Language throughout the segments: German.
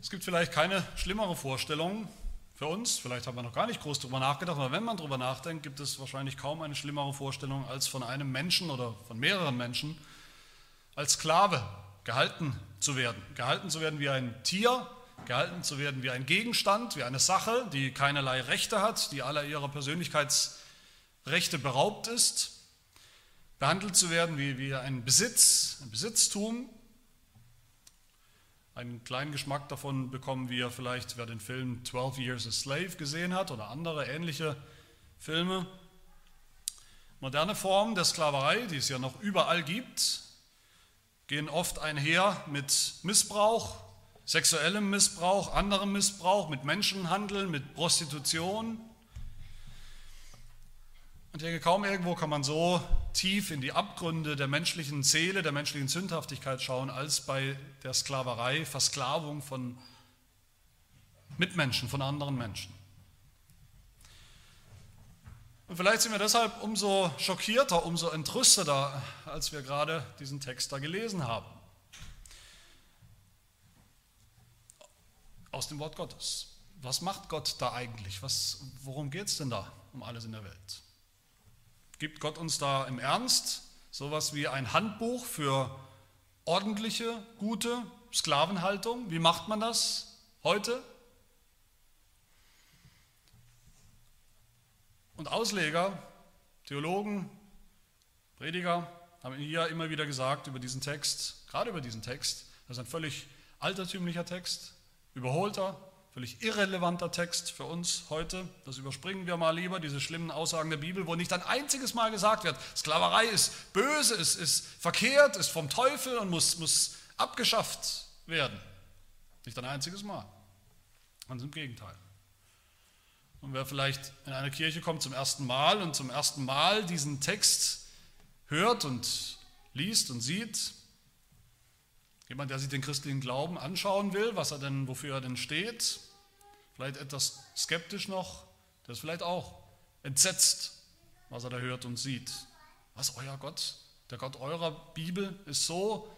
Es gibt vielleicht keine schlimmere Vorstellung für uns, vielleicht haben wir noch gar nicht groß darüber nachgedacht, aber wenn man darüber nachdenkt, gibt es wahrscheinlich kaum eine schlimmere Vorstellung, als von einem Menschen oder von mehreren Menschen als Sklave gehalten zu werden. Gehalten zu werden wie ein Tier, gehalten zu werden wie ein Gegenstand, wie eine Sache, die keinerlei Rechte hat, die aller ihrer Persönlichkeitsrechte beraubt ist. Behandelt zu werden wie, wie ein Besitz, ein Besitztum, einen kleinen Geschmack davon bekommen wir vielleicht, wer den Film 12 Years a Slave gesehen hat oder andere ähnliche Filme. Moderne Formen der Sklaverei, die es ja noch überall gibt, gehen oft einher mit Missbrauch, sexuellem Missbrauch, anderem Missbrauch, mit Menschenhandel, mit Prostitution. Und ich denke, kaum irgendwo kann man so tief in die Abgründe der menschlichen Seele, der menschlichen Sündhaftigkeit schauen, als bei der Sklaverei, Versklavung von Mitmenschen, von anderen Menschen. Und vielleicht sind wir deshalb umso schockierter, umso entrüsteter, als wir gerade diesen Text da gelesen haben. Aus dem Wort Gottes. Was macht Gott da eigentlich? Was, worum geht es denn da um alles in der Welt? Gibt Gott uns da im Ernst sowas wie ein Handbuch für ordentliche, gute Sklavenhaltung? Wie macht man das heute? Und Ausleger, Theologen, Prediger haben hier immer wieder gesagt über diesen Text, gerade über diesen Text, das ist ein völlig altertümlicher Text, überholter, völlig irrelevanter Text für uns heute. Das überspringen wir mal lieber, diese schlimmen Aussagen der Bibel, wo nicht ein einziges Mal gesagt wird, Sklaverei ist böse, ist, ist verkehrt, ist vom Teufel und muss, muss abgeschafft werden. Nicht ein einziges Mal. Ganz im Gegenteil. Und wer vielleicht in eine Kirche kommt zum ersten Mal und zum ersten Mal diesen Text hört und liest und sieht, jemand, der sich den christlichen Glauben anschauen will, was er denn, wofür er denn steht, vielleicht etwas skeptisch noch, der ist vielleicht auch entsetzt, was er da hört und sieht. Was euer Gott, der Gott eurer Bibel ist so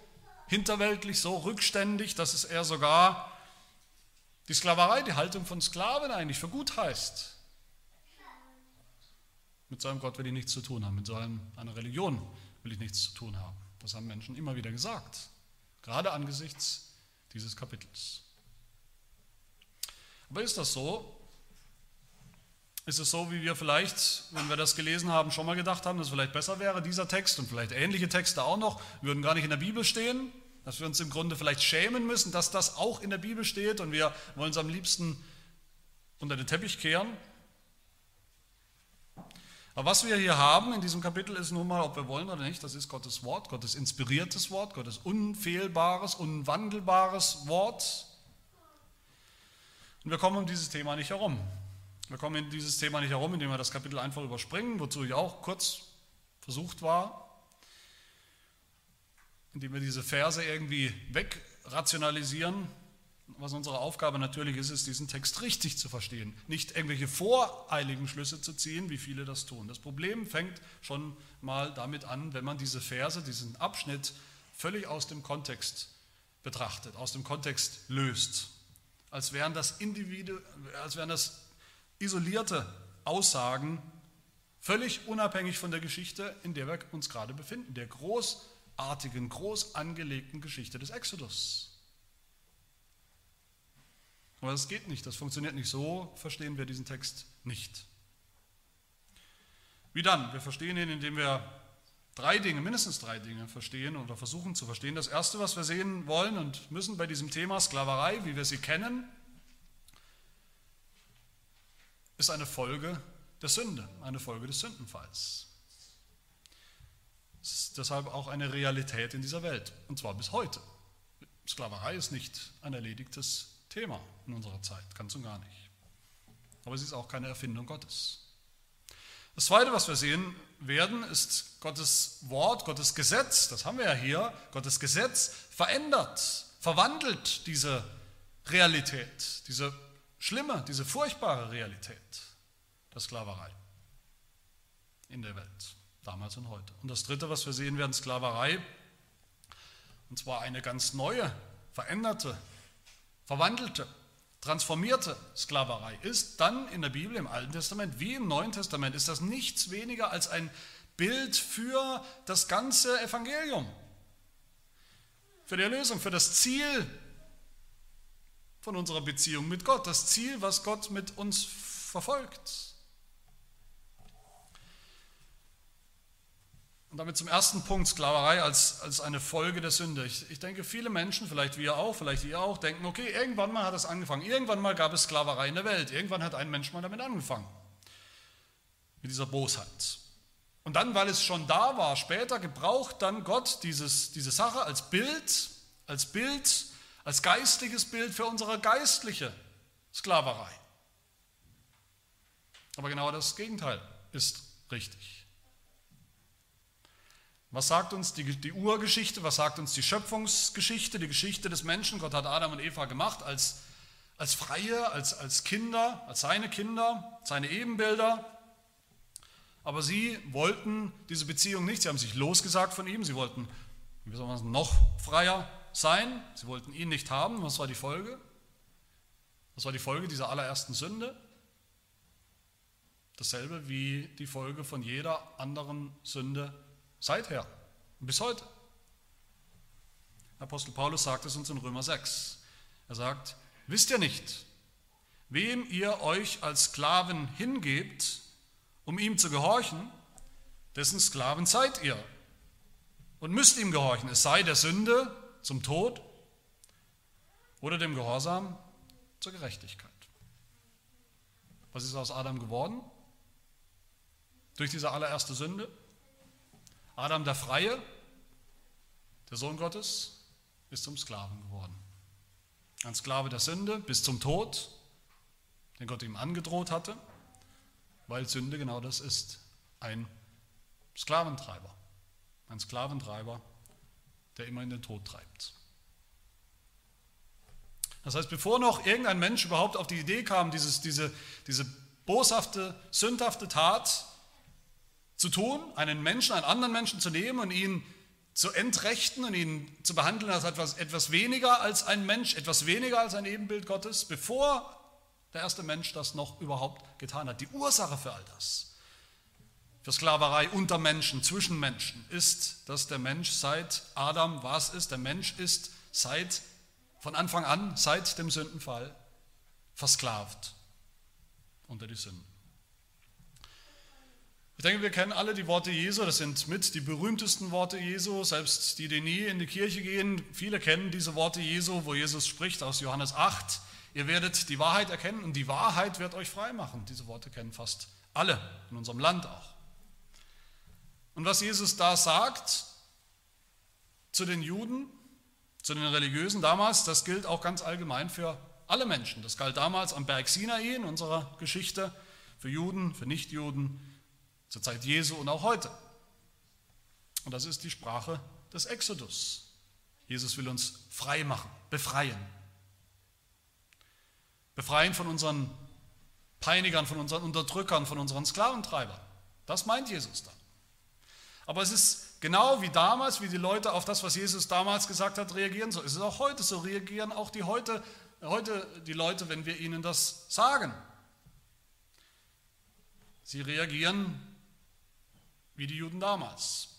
hinterweltlich, so rückständig, dass es er sogar die Sklaverei, die Haltung von Sklaven eigentlich für gut heißt. Mit so einem Gott will ich nichts zu tun haben, mit so einer Religion will ich nichts zu tun haben. Das haben Menschen immer wieder gesagt, gerade angesichts dieses Kapitels. Aber ist das so? Ist es so, wie wir vielleicht, wenn wir das gelesen haben, schon mal gedacht haben, dass es vielleicht besser wäre, dieser Text und vielleicht ähnliche Texte auch noch, würden gar nicht in der Bibel stehen, dass wir uns im Grunde vielleicht schämen müssen, dass das auch in der Bibel steht und wir wollen es am liebsten unter den Teppich kehren? Aber was wir hier haben in diesem Kapitel ist nun mal, ob wir wollen oder nicht, das ist Gottes Wort, Gottes inspiriertes Wort, Gottes unfehlbares, unwandelbares Wort. Und wir kommen um dieses Thema nicht herum. Wir kommen in dieses Thema nicht herum, indem wir das Kapitel einfach überspringen, wozu ich auch kurz versucht war, indem wir diese Verse irgendwie wegrationalisieren. Was unsere Aufgabe natürlich ist, ist, diesen Text richtig zu verstehen, nicht irgendwelche voreiligen Schlüsse zu ziehen, wie viele das tun. Das Problem fängt schon mal damit an, wenn man diese Verse, diesen Abschnitt völlig aus dem Kontext betrachtet, aus dem Kontext löst als wären das, Individu als wären das isolierte Aussagen, völlig unabhängig von der Geschichte, in der wir uns gerade befinden, der großartigen, groß angelegten Geschichte des Exodus. Aber das geht nicht, das funktioniert nicht so, verstehen wir diesen Text nicht. Wie dann? Wir verstehen ihn, indem wir drei Dinge, mindestens drei Dinge verstehen oder versuchen zu verstehen. Das Erste, was wir sehen wollen und müssen bei diesem Thema Sklaverei, wie wir sie kennen, ist eine Folge der Sünde, eine Folge des Sündenfalls. Es ist deshalb auch eine Realität in dieser Welt, und zwar bis heute. Sklaverei ist nicht ein erledigtes Thema in unserer Zeit, ganz und gar nicht. Aber sie ist auch keine Erfindung Gottes. Das Zweite, was wir sehen werden, ist Gottes Wort, Gottes Gesetz. Das haben wir ja hier. Gottes Gesetz verändert, verwandelt diese Realität, diese schlimme, diese furchtbare Realität der Sklaverei in der Welt, damals und heute. Und das Dritte, was wir sehen werden, Sklaverei, und zwar eine ganz neue, veränderte, verwandelte, transformierte Sklaverei ist dann in der Bibel, im Alten Testament wie im Neuen Testament, ist das nichts weniger als ein Bild für das ganze Evangelium, für die Erlösung, für das Ziel von unserer Beziehung mit Gott, das Ziel, was Gott mit uns verfolgt. Und damit zum ersten Punkt, Sklaverei als, als eine Folge der Sünde. Ich, ich denke, viele Menschen, vielleicht wir auch, vielleicht ihr auch, denken, okay, irgendwann mal hat es angefangen, irgendwann mal gab es Sklaverei in der Welt, irgendwann hat ein Mensch mal damit angefangen, mit dieser Bosheit. Und dann, weil es schon da war, später gebraucht dann Gott dieses, diese Sache als Bild, als Bild, als geistliches Bild für unsere geistliche Sklaverei. Aber genau das Gegenteil ist richtig. Was sagt uns die, die, Urgeschichte, was sagt uns die Schöpfungsgeschichte, die Geschichte des Menschen? Gott hat Adam und Eva gemacht als, als Freie, als, als Kinder, als seine Kinder, seine Ebenbilder. Aber sie wollten diese Beziehung nicht, sie haben sich losgesagt von ihm, sie wollten wie soll man sagen, noch freier sein, sie wollten ihn nicht haben. Was war die Folge? Was war die Folge dieser allerersten Sünde? Dasselbe wie die Folge von jeder anderen Sünde Seither und bis heute. Apostel Paulus sagt es uns in Römer 6. Er sagt, wisst ihr nicht, wem ihr euch als Sklaven hingebt, um ihm zu gehorchen, dessen Sklaven seid ihr und müsst ihm gehorchen, es sei der Sünde zum Tod oder dem Gehorsam zur Gerechtigkeit. Was ist aus Adam geworden? Durch diese allererste Sünde? Adam der Freie, der Sohn Gottes, ist zum Sklaven geworden. Ein Sklave der Sünde bis zum Tod, den Gott ihm angedroht hatte, weil Sünde genau das ist, ein Sklaventreiber. Ein Sklaventreiber, der immer in den Tod treibt. Das heißt, bevor noch irgendein Mensch überhaupt auf die Idee kam, dieses, diese, diese boshafte, sündhafte Tat zu tun, einen Menschen, einen anderen Menschen zu nehmen und ihn zu entrechten und ihn zu behandeln als etwas, etwas weniger als ein Mensch, etwas weniger als ein Ebenbild Gottes, bevor der erste Mensch das noch überhaupt getan hat. Die Ursache für all das, für Sklaverei unter Menschen, zwischen Menschen, ist, dass der Mensch seit Adam was ist. Der Mensch ist seit, von Anfang an, seit dem Sündenfall, versklavt unter die Sünden. Ich denke, wir kennen alle die Worte Jesu, das sind mit die berühmtesten Worte Jesu, selbst die, die nie in die Kirche gehen, viele kennen diese Worte Jesu, wo Jesus spricht aus Johannes 8, ihr werdet die Wahrheit erkennen und die Wahrheit wird euch frei machen. Diese Worte kennen fast alle, in unserem Land auch. Und was Jesus da sagt zu den Juden, zu den Religiösen damals, das gilt auch ganz allgemein für alle Menschen. Das galt damals am Berg Sinai in unserer Geschichte, für Juden, für Nichtjuden, zur Zeit Jesu und auch heute. Und das ist die Sprache des Exodus. Jesus will uns frei machen, befreien. Befreien von unseren Peinigern, von unseren Unterdrückern, von unseren Sklaventreibern. Das meint Jesus da. Aber es ist genau wie damals, wie die Leute auf das, was Jesus damals gesagt hat, reagieren. So ist es auch heute. So reagieren auch die heute, heute die Leute, wenn wir ihnen das sagen. Sie reagieren wie die Juden damals,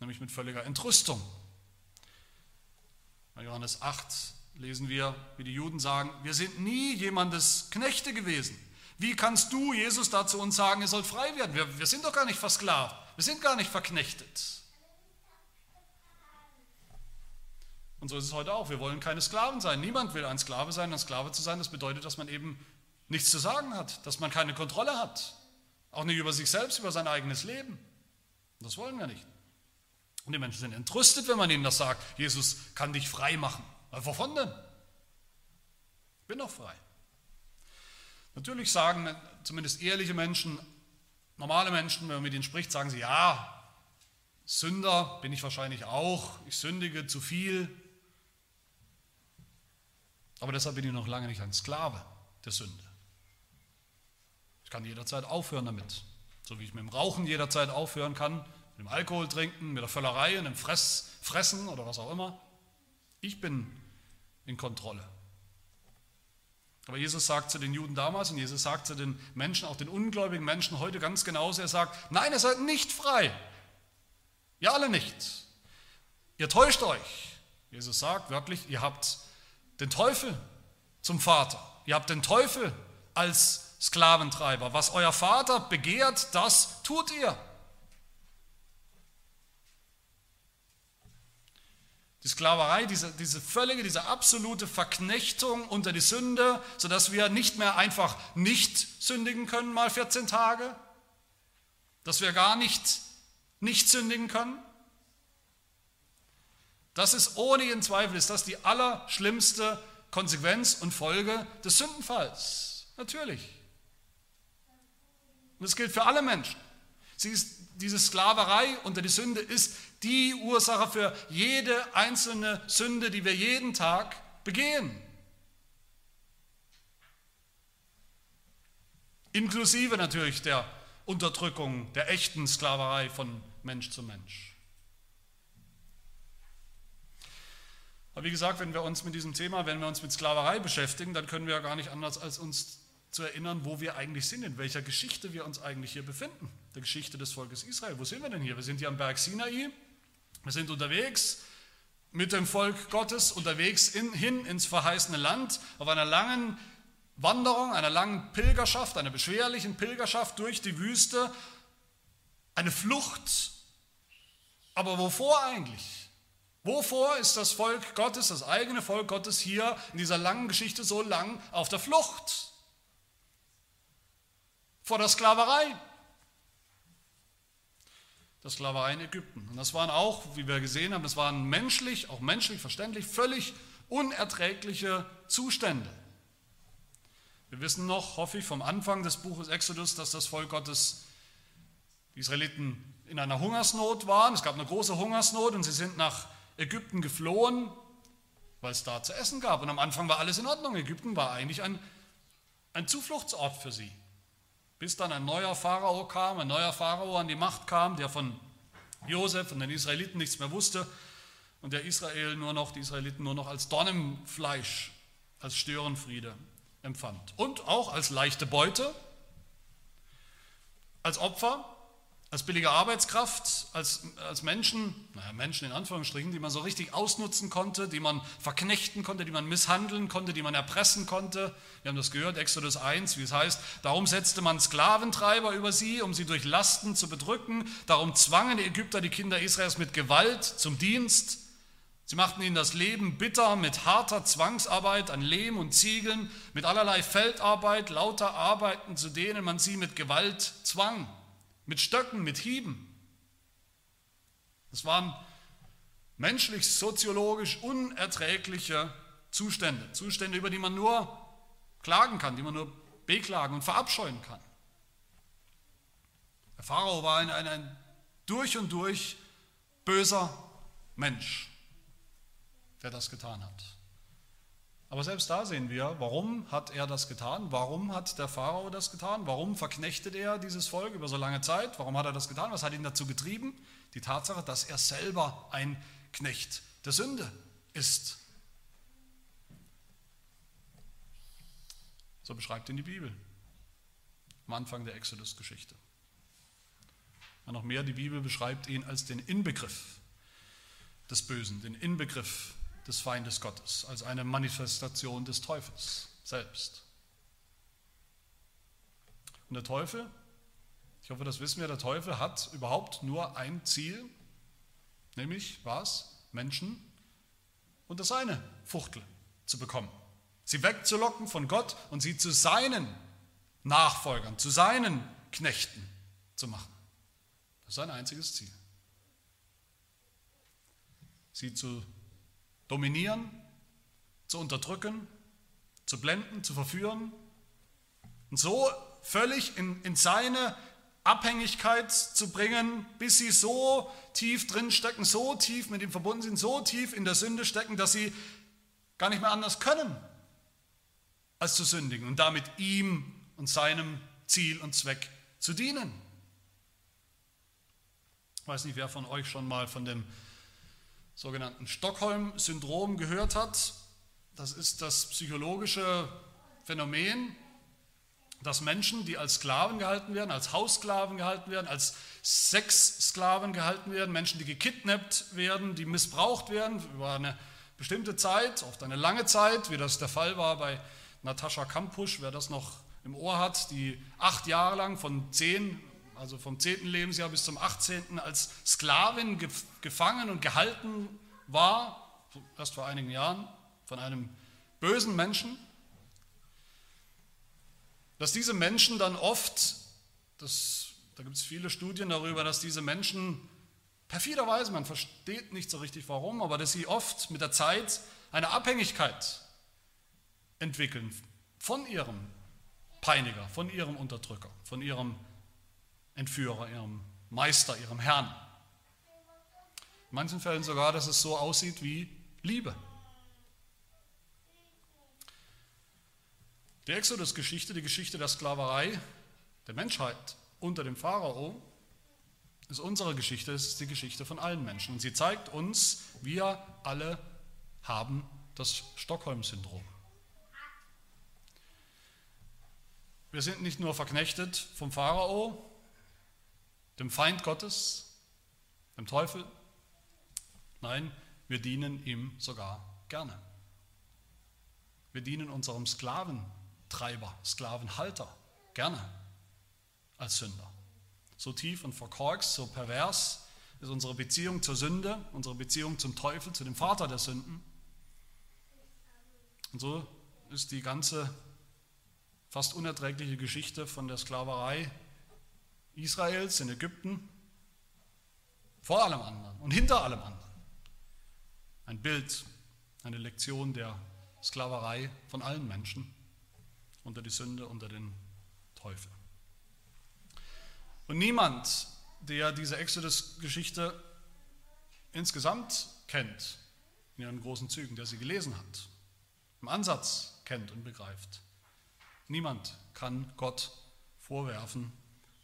nämlich mit völliger Entrüstung. Bei Johannes 8 lesen wir, wie die Juden sagen, wir sind nie jemandes Knechte gewesen. Wie kannst du, Jesus, dazu uns sagen, ihr sollt frei werden? Wir, wir sind doch gar nicht versklavt, wir sind gar nicht verknechtet. Und so ist es heute auch. Wir wollen keine Sklaven sein. Niemand will ein Sklave sein. Ein Sklave zu sein, das bedeutet, dass man eben nichts zu sagen hat, dass man keine Kontrolle hat. Auch nicht über sich selbst, über sein eigenes Leben. Das wollen wir nicht. Und die Menschen sind entrüstet, wenn man ihnen das sagt. Jesus kann dich frei machen. Wovon denn? Ich bin doch frei. Natürlich sagen zumindest ehrliche Menschen, normale Menschen, wenn man mit ihnen spricht, sagen sie, ja, Sünder bin ich wahrscheinlich auch, ich sündige zu viel. Aber deshalb bin ich noch lange nicht ein Sklave der Sünde. Ich kann jederzeit aufhören damit. So wie ich mit dem Rauchen jederzeit aufhören kann, mit dem Alkohol trinken, mit der Völlerei und dem Fress, Fressen oder was auch immer. Ich bin in Kontrolle. Aber Jesus sagt zu den Juden damals und Jesus sagt zu den Menschen, auch den ungläubigen Menschen heute ganz genauso, er sagt, nein, ihr seid nicht frei. Ihr alle nicht. Ihr täuscht euch. Jesus sagt wörtlich, ihr habt den Teufel zum Vater. Ihr habt den Teufel als Sklaventreiber. Was euer Vater begehrt, das tut ihr. Die Sklaverei, diese, diese völlige, diese absolute Verknechtung unter die Sünde, sodass wir nicht mehr einfach nicht sündigen können, mal 14 Tage, dass wir gar nicht nicht sündigen können. Das ist ohne jeden Zweifel, ist das die allerschlimmste Konsequenz und Folge des Sündenfalls. Natürlich. Und das gilt für alle Menschen. Sie ist, diese Sklaverei unter die Sünde ist die Ursache für jede einzelne Sünde, die wir jeden Tag begehen. Inklusive natürlich der Unterdrückung, der echten Sklaverei von Mensch zu Mensch. Aber wie gesagt, wenn wir uns mit diesem Thema, wenn wir uns mit Sklaverei beschäftigen, dann können wir ja gar nicht anders, als uns zu erinnern, wo wir eigentlich sind, in welcher Geschichte wir uns eigentlich hier befinden. Der Geschichte des Volkes Israel. Wo sind wir denn hier? Wir sind hier am Berg Sinai. Wir sind unterwegs mit dem Volk Gottes, unterwegs in, hin ins verheißene Land, auf einer langen Wanderung, einer langen Pilgerschaft, einer beschwerlichen Pilgerschaft durch die Wüste. Eine Flucht. Aber wovor eigentlich? Wovor ist das Volk Gottes, das eigene Volk Gottes hier in dieser langen Geschichte so lang auf der Flucht? Vor der Sklaverei. Der Sklaverei in Ägypten. Und das waren auch, wie wir gesehen haben, das waren menschlich, auch menschlich verständlich, völlig unerträgliche Zustände. Wir wissen noch, hoffe ich, vom Anfang des Buches Exodus, dass das Volk Gottes, die Israeliten, in einer Hungersnot waren. Es gab eine große Hungersnot und sie sind nach Ägypten geflohen, weil es da zu essen gab. Und am Anfang war alles in Ordnung. Ägypten war eigentlich ein, ein Zufluchtsort für sie. Bis dann ein neuer Pharao kam, ein neuer Pharao an die Macht kam, der von Josef und den Israeliten nichts mehr wusste und der Israel nur noch, die Israeliten nur noch als Dornenfleisch, als Störenfriede empfand. Und auch als leichte Beute, als Opfer als billige Arbeitskraft, als, als Menschen, naja, Menschen in Anführungsstrichen, die man so richtig ausnutzen konnte, die man verknechten konnte, die man misshandeln konnte, die man erpressen konnte. Wir haben das gehört, Exodus 1, wie es heißt, darum setzte man Sklaventreiber über sie, um sie durch Lasten zu bedrücken. Darum zwangen die Ägypter die Kinder Israels mit Gewalt zum Dienst. Sie machten ihnen das Leben bitter mit harter Zwangsarbeit an Lehm und Ziegeln, mit allerlei Feldarbeit, lauter Arbeiten, zu denen man sie mit Gewalt zwang mit Stöcken, mit Hieben. Das waren menschlich, soziologisch unerträgliche Zustände. Zustände, über die man nur klagen kann, die man nur beklagen und verabscheuen kann. Der Pharao war ein, ein, ein durch und durch böser Mensch, der das getan hat. Aber selbst da sehen wir, warum hat er das getan? Warum hat der Pharao das getan? Warum verknechtet er dieses Volk über so lange Zeit? Warum hat er das getan? Was hat ihn dazu getrieben? Die Tatsache, dass er selber ein Knecht der Sünde ist. So beschreibt ihn die Bibel am Anfang der Exodus-Geschichte. noch mehr, die Bibel beschreibt ihn als den Inbegriff des Bösen, den Inbegriff des Feindes Gottes, als eine Manifestation des Teufels selbst. Und der Teufel, ich hoffe, das wissen wir, der Teufel hat überhaupt nur ein Ziel, nämlich was? Menschen unter seine Fuchtel zu bekommen. Sie wegzulocken von Gott und sie zu seinen Nachfolgern, zu seinen Knechten zu machen. Das ist sein einziges Ziel. Sie zu dominieren, zu unterdrücken, zu blenden, zu verführen und so völlig in, in seine Abhängigkeit zu bringen, bis sie so tief drin stecken, so tief mit ihm verbunden sind, so tief in der Sünde stecken, dass sie gar nicht mehr anders können, als zu sündigen und damit ihm und seinem Ziel und Zweck zu dienen. Ich weiß nicht, wer von euch schon mal von dem sogenannten Stockholm-Syndrom gehört hat. Das ist das psychologische Phänomen, dass Menschen, die als Sklaven gehalten werden, als Haussklaven gehalten werden, als Sexsklaven gehalten werden, Menschen, die gekidnappt werden, die missbraucht werden über eine bestimmte Zeit, oft eine lange Zeit, wie das der Fall war bei Natascha Kampusch, wer das noch im Ohr hat, die acht Jahre lang von zehn, also vom zehnten Lebensjahr bis zum achtzehnten als Sklavin gefangen und gehalten war, erst vor einigen Jahren, von einem bösen Menschen, dass diese Menschen dann oft, das, da gibt es viele Studien darüber, dass diese Menschen perfiderweise, man versteht nicht so richtig warum, aber dass sie oft mit der Zeit eine Abhängigkeit entwickeln von ihrem Peiniger, von ihrem Unterdrücker, von ihrem Entführer, ihrem Meister, ihrem Herrn. In manchen Fällen sogar, dass es so aussieht wie Liebe. Die Exodus-Geschichte, die Geschichte der Sklaverei der Menschheit unter dem Pharao, ist unsere Geschichte, es ist die Geschichte von allen Menschen. Und sie zeigt uns, wir alle haben das Stockholm-Syndrom. Wir sind nicht nur verknechtet vom Pharao, dem Feind Gottes, dem Teufel, nein, wir dienen ihm sogar gerne. Wir dienen unserem Sklaventreiber, Sklavenhalter gerne als Sünder. So tief und verkorkst, so pervers ist unsere Beziehung zur Sünde, unsere Beziehung zum Teufel, zu dem Vater der Sünden. Und so ist die ganze fast unerträgliche Geschichte von der Sklaverei Israels in Ägypten vor allem anderen und hinter allem anderen. Ein Bild, eine Lektion der Sklaverei von allen Menschen unter die Sünde, unter den Teufel. Und niemand, der diese Exodus-Geschichte insgesamt kennt, in ihren großen Zügen, der sie gelesen hat, im Ansatz kennt und begreift, Niemand kann Gott vorwerfen,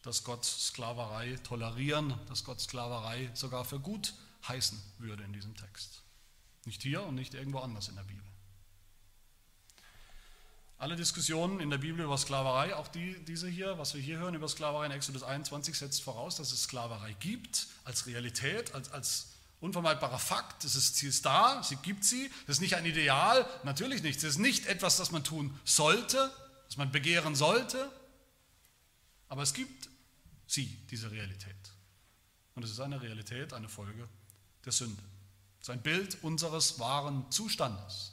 dass Gott Sklaverei tolerieren, dass Gott Sklaverei sogar für gut heißen würde in diesem Text. Nicht hier und nicht irgendwo anders in der Bibel. Alle Diskussionen in der Bibel über Sklaverei, auch die, diese hier, was wir hier hören über Sklaverei in Exodus 21, setzt voraus, dass es Sklaverei gibt als Realität, als, als unvermeidbarer Fakt. Es ist, sie ist da, sie gibt sie. Das ist nicht ein Ideal, natürlich nicht. Es ist nicht etwas, das man tun sollte, das man begehren sollte, aber es gibt sie, diese Realität. Und es ist eine Realität, eine Folge der Sünde. Es ist ein Bild unseres wahren Zustandes,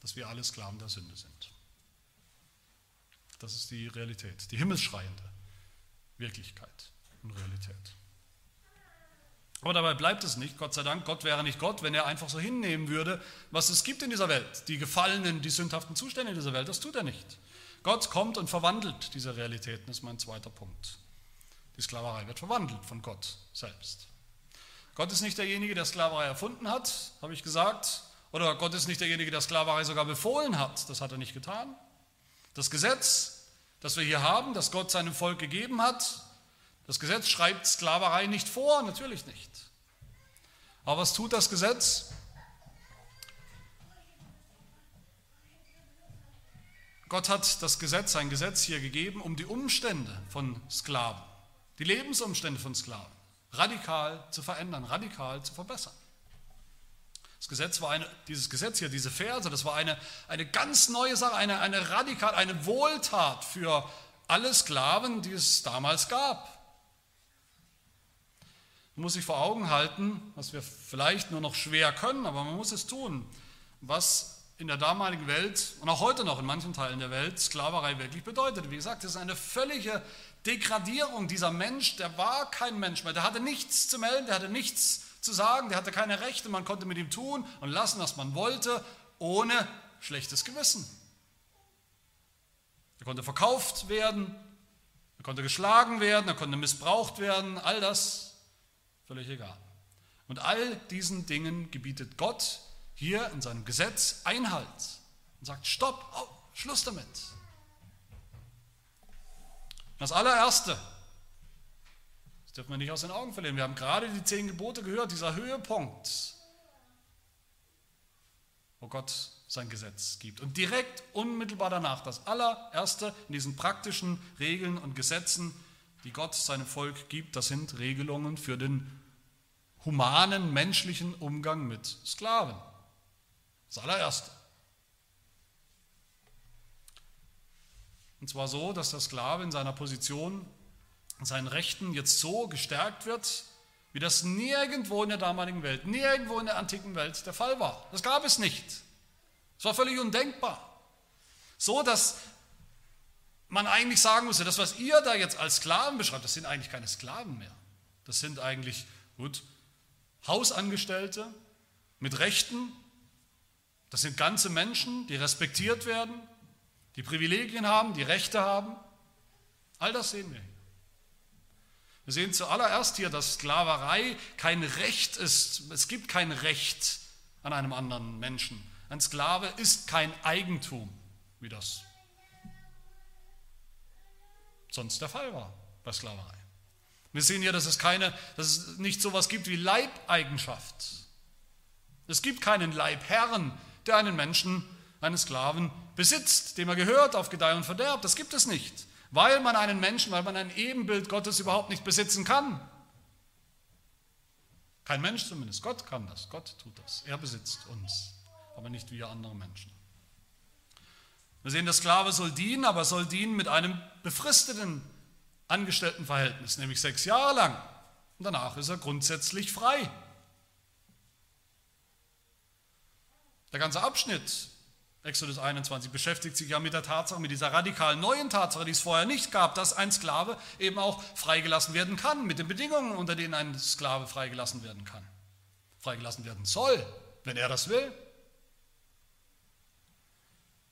dass wir alle Sklaven der Sünde sind. Das ist die Realität, die himmelsschreiende Wirklichkeit und Realität. Aber dabei bleibt es nicht, Gott sei Dank. Gott wäre nicht Gott, wenn er einfach so hinnehmen würde, was es gibt in dieser Welt, die gefallenen, die sündhaften Zustände in dieser Welt. Das tut er nicht. Gott kommt und verwandelt diese Realitäten, ist mein zweiter Punkt. Die Sklaverei wird verwandelt von Gott selbst. Gott ist nicht derjenige, der Sklaverei erfunden hat, habe ich gesagt. Oder Gott ist nicht derjenige, der Sklaverei sogar befohlen hat. Das hat er nicht getan. Das Gesetz, das wir hier haben, das Gott seinem Volk gegeben hat, das Gesetz schreibt Sklaverei nicht vor, natürlich nicht. Aber was tut das Gesetz? Gott hat das Gesetz, sein Gesetz hier gegeben, um die Umstände von Sklaven, die Lebensumstände von Sklaven radikal zu verändern, radikal zu verbessern. Das Gesetz war eine, dieses Gesetz hier, diese Verse, das war eine, eine ganz neue Sache, eine, eine radikal, eine Wohltat für alle Sklaven, die es damals gab. Man muss sich vor Augen halten, was wir vielleicht nur noch schwer können, aber man muss es tun, was in der damaligen Welt und auch heute noch in manchen Teilen der Welt Sklaverei wirklich bedeutet. Wie gesagt, es ist eine völlige Degradierung. Dieser Mensch, der war kein Mensch mehr, der hatte nichts zu melden, der hatte nichts zu sagen, der hatte keine Rechte, man konnte mit ihm tun und lassen, was man wollte, ohne schlechtes Gewissen. Er konnte verkauft werden, er konnte geschlagen werden, er konnte missbraucht werden, all das Völlig egal. Und all diesen Dingen gebietet Gott hier in seinem Gesetz Einhalt und sagt, stopp, oh, Schluss damit. Das allererste, das dürfen wir nicht aus den Augen verlieren, wir haben gerade die zehn Gebote gehört, dieser Höhepunkt, wo Gott sein Gesetz gibt. Und direkt unmittelbar danach, das allererste in diesen praktischen Regeln und Gesetzen, die Gott seinem Volk gibt, das sind Regelungen für den humanen, menschlichen Umgang mit Sklaven. Das allererste. Und zwar so, dass der Sklave in seiner Position, in seinen Rechten jetzt so gestärkt wird, wie das nirgendwo in der damaligen Welt, nirgendwo in der antiken Welt der Fall war. Das gab es nicht. Es war völlig undenkbar. So, dass man eigentlich sagen musste, das, was ihr da jetzt als Sklaven beschreibt, das sind eigentlich keine Sklaven mehr. Das sind eigentlich, gut, Hausangestellte mit Rechten. Das sind ganze Menschen, die respektiert werden, die Privilegien haben, die Rechte haben. All das sehen wir hier. Wir sehen zuallererst hier, dass Sklaverei kein Recht ist. Es gibt kein Recht an einem anderen Menschen. Ein Sklave ist kein Eigentum, wie das sonst der Fall war bei Sklaverei. Wir sehen hier, dass es, keine, dass es nicht so etwas gibt wie Leibeigenschaft. Es gibt keinen Leibherrn, der einen Menschen, einen Sklaven besitzt, dem er gehört auf Gedeih und Verderb. Das gibt es nicht, weil man einen Menschen, weil man ein Ebenbild Gottes überhaupt nicht besitzen kann. Kein Mensch zumindest. Gott kann das. Gott tut das. Er besitzt uns, aber nicht wir andere Menschen. Wir sehen, der Sklave soll dienen, aber soll dienen mit einem befristeten Angestelltenverhältnis, nämlich sechs Jahre lang. Und danach ist er grundsätzlich frei. Der ganze Abschnitt Exodus 21 beschäftigt sich ja mit der Tatsache, mit dieser radikalen neuen Tatsache, die es vorher nicht gab, dass ein Sklave eben auch freigelassen werden kann, mit den Bedingungen, unter denen ein Sklave freigelassen werden kann. Freigelassen werden soll, wenn er das will.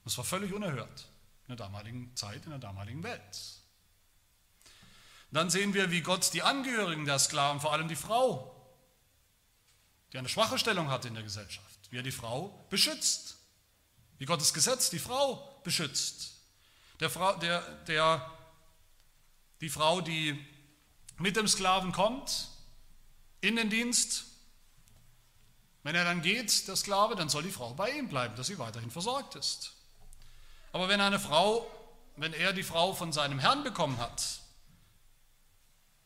Das war völlig unerhört in der damaligen Zeit, in der damaligen Welt. Dann sehen wir, wie Gott die Angehörigen der Sklaven, vor allem die Frau, die eine schwache Stellung hatte in der Gesellschaft, wie er die Frau beschützt, wie Gottes Gesetz die Frau beschützt. Der Frau, der, der, die Frau, die mit dem Sklaven kommt in den Dienst, wenn er dann geht, der Sklave, dann soll die Frau bei ihm bleiben, dass sie weiterhin versorgt ist. Aber wenn eine Frau, wenn er die Frau von seinem Herrn bekommen hat,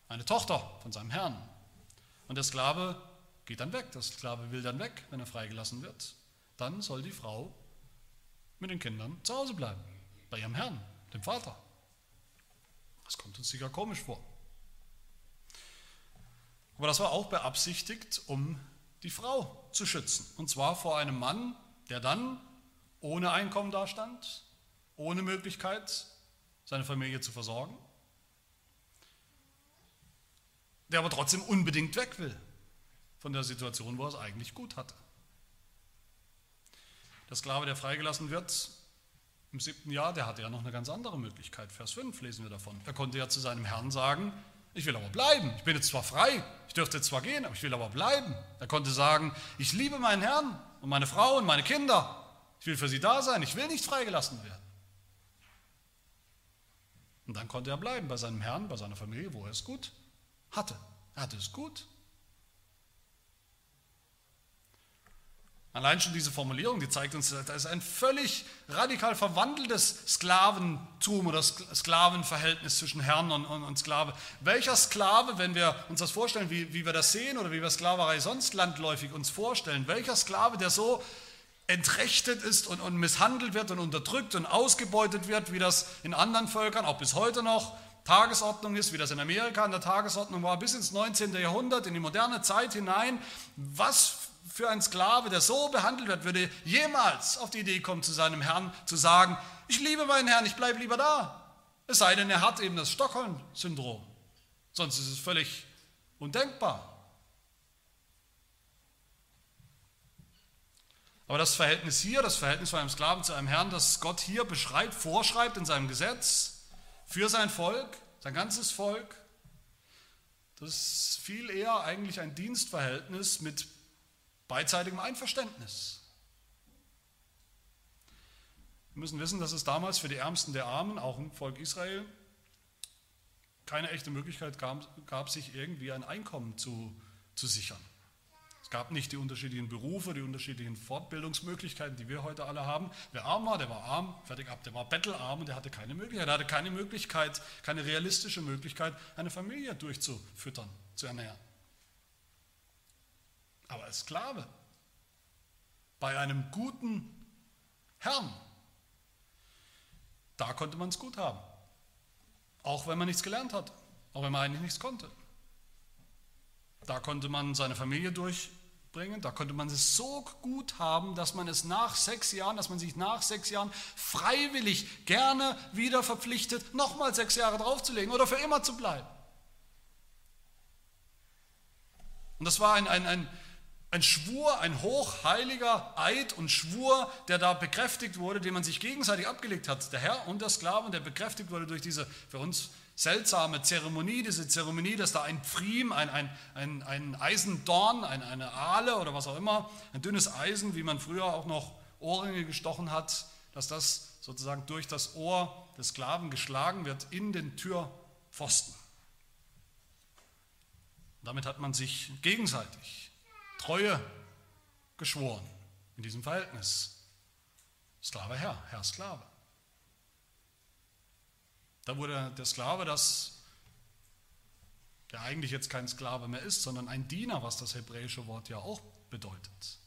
eine Tochter von seinem Herrn, und der Sklave geht dann weg, der Sklave will dann weg, wenn er freigelassen wird, dann soll die Frau mit den Kindern zu Hause bleiben, bei ihrem Herrn, dem Vater. Das kommt uns sicher komisch vor. Aber das war auch beabsichtigt, um die Frau zu schützen. Und zwar vor einem Mann, der dann ohne Einkommen dastand, ohne Möglichkeit, seine Familie zu versorgen, der aber trotzdem unbedingt weg will von der Situation, wo er es eigentlich gut hatte. Der Sklave, der freigelassen wird im siebten Jahr, der hatte ja noch eine ganz andere Möglichkeit. Vers 5 lesen wir davon. Er konnte ja zu seinem Herrn sagen, ich will aber bleiben. Ich bin jetzt zwar frei, ich dürfte zwar gehen, aber ich will aber bleiben. Er konnte sagen, ich liebe meinen Herrn und meine Frau und meine Kinder. Ich will für sie da sein, ich will nicht freigelassen werden. Und dann konnte er bleiben bei seinem Herrn, bei seiner Familie, wo er es gut hatte. Er hatte es gut. Allein schon diese Formulierung, die zeigt uns, da ist ein völlig radikal verwandeltes Sklaventum oder Sklavenverhältnis zwischen Herrn und, und, und, Sklave. Welcher Sklave, wenn wir uns das vorstellen, wie, wie wir das sehen oder wie wir Sklaverei sonst landläufig uns vorstellen, welcher Sklave, der so entrechtet ist und, und misshandelt wird und unterdrückt und ausgebeutet wird, wie das in anderen Völkern auch bis heute noch Tagesordnung ist, wie das in Amerika an der Tagesordnung war, bis ins 19. Jahrhundert, in die moderne Zeit hinein. Was für ein Sklave, der so behandelt wird, würde jemals auf die Idee kommen, zu seinem Herrn zu sagen, ich liebe meinen Herrn, ich bleibe lieber da. Es sei denn, er hat eben das Stockholm-Syndrom. Sonst ist es völlig undenkbar. Aber das Verhältnis hier, das Verhältnis von einem Sklaven zu einem Herrn, das Gott hier beschreibt, vorschreibt in seinem Gesetz für sein Volk, sein ganzes Volk, das ist viel eher eigentlich ein Dienstverhältnis mit beidseitigem Einverständnis. Wir müssen wissen, dass es damals für die Ärmsten der Armen, auch im Volk Israel, keine echte Möglichkeit gab, gab sich irgendwie ein Einkommen zu, zu sichern. Es gab nicht die unterschiedlichen Berufe, die unterschiedlichen Fortbildungsmöglichkeiten, die wir heute alle haben. Wer arm war, der war arm, fertig ab, der war bettelarm und der hatte keine Möglichkeit. Er hatte keine Möglichkeit, keine realistische Möglichkeit, eine Familie durchzufüttern, zu ernähren. Aber als Sklave, bei einem guten Herrn, da konnte man es gut haben. Auch wenn man nichts gelernt hat, auch wenn man eigentlich nichts konnte. Da konnte man seine Familie durchbringen, da konnte man es so gut haben, dass man es nach sechs Jahren, dass man sich nach sechs Jahren freiwillig gerne wieder verpflichtet, nochmal sechs Jahre draufzulegen oder für immer zu bleiben. Und das war ein, ein, ein, ein Schwur, ein hochheiliger Eid und Schwur, der da bekräftigt wurde, den man sich gegenseitig abgelegt hat, der Herr und der Sklave, der bekräftigt wurde durch diese für uns seltsame Zeremonie, diese Zeremonie, dass da ein Pfriem, ein, ein, ein, ein Eisendorn, ein, eine Aale oder was auch immer, ein dünnes Eisen, wie man früher auch noch Ohrringe gestochen hat, dass das sozusagen durch das Ohr des Sklaven geschlagen wird in den Türpfosten. Damit hat man sich gegenseitig Treue geschworen in diesem Verhältnis. Sklave Herr, Herr Sklave. Da wurde der Sklave, das, der eigentlich jetzt kein Sklave mehr ist, sondern ein Diener, was das hebräische Wort ja auch bedeutet.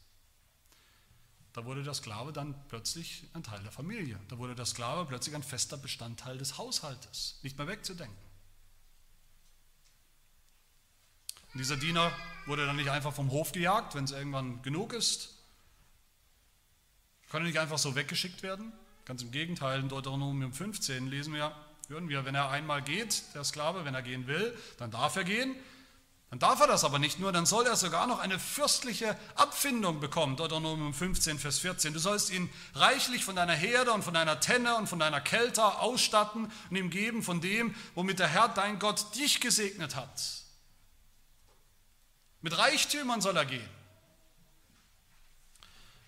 Da wurde der Sklave dann plötzlich ein Teil der Familie. Da wurde der Sklave plötzlich ein fester Bestandteil des Haushaltes, nicht mehr wegzudenken. Und dieser Diener wurde dann nicht einfach vom Hof gejagt, wenn es irgendwann genug ist. Konnte nicht einfach so weggeschickt werden. Ganz im Gegenteil, in Deuteronomium 15 lesen wir, Hören wir, wenn er einmal geht, der Sklave, wenn er gehen will, dann darf er gehen. Dann darf er das aber nicht nur, dann soll er sogar noch eine fürstliche Abfindung bekommen. Deuteronomium 15, Vers 14. Du sollst ihn reichlich von deiner Herde und von deiner Tenne und von deiner Kelter ausstatten und ihm geben von dem, womit der Herr, dein Gott, dich gesegnet hat. Mit Reichtümern soll er gehen.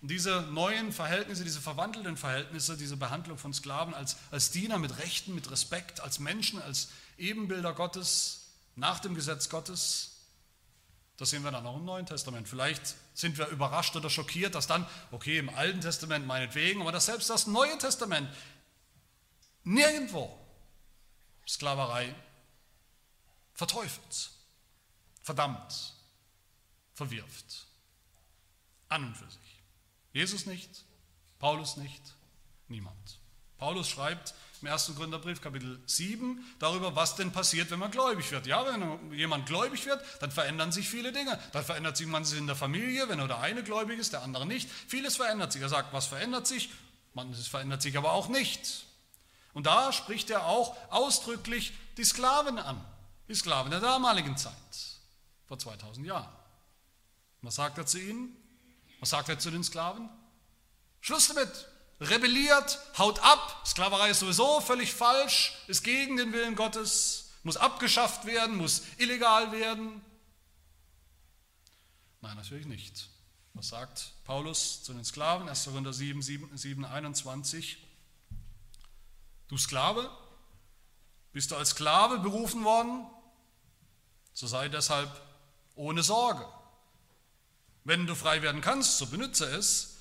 Und diese neuen Verhältnisse, diese verwandelten Verhältnisse, diese Behandlung von Sklaven als, als Diener mit Rechten, mit Respekt, als Menschen, als Ebenbilder Gottes, nach dem Gesetz Gottes, das sehen wir dann auch im Neuen Testament. Vielleicht sind wir überrascht oder schockiert, dass dann, okay, im Alten Testament meinetwegen, aber dass selbst das Neue Testament nirgendwo Sklaverei verteufelt, verdammt, verwirft. An und für sich. Jesus nicht, Paulus nicht, niemand. Paulus schreibt im 1. Gründerbrief, Kapitel 7, darüber, was denn passiert, wenn man gläubig wird. Ja, wenn jemand gläubig wird, dann verändern sich viele Dinge. Dann verändert sich man in der Familie, wenn nur der eine gläubig ist, der andere nicht. Vieles verändert sich. Er sagt, was verändert sich? Manches verändert sich aber auch nicht. Und da spricht er auch ausdrücklich die Sklaven an. Die Sklaven der damaligen Zeit, vor 2000 Jahren. Was sagt er zu ihnen? Was sagt er zu den Sklaven? Schluss damit. Rebelliert, haut ab. Sklaverei ist sowieso völlig falsch, ist gegen den Willen Gottes, muss abgeschafft werden, muss illegal werden. Nein, natürlich nicht. Was sagt Paulus zu den Sklaven? 1. Korinther 7, 7, 7, 21. Du Sklave, bist du als Sklave berufen worden? So sei deshalb ohne Sorge. Wenn du frei werden kannst, so benütze es.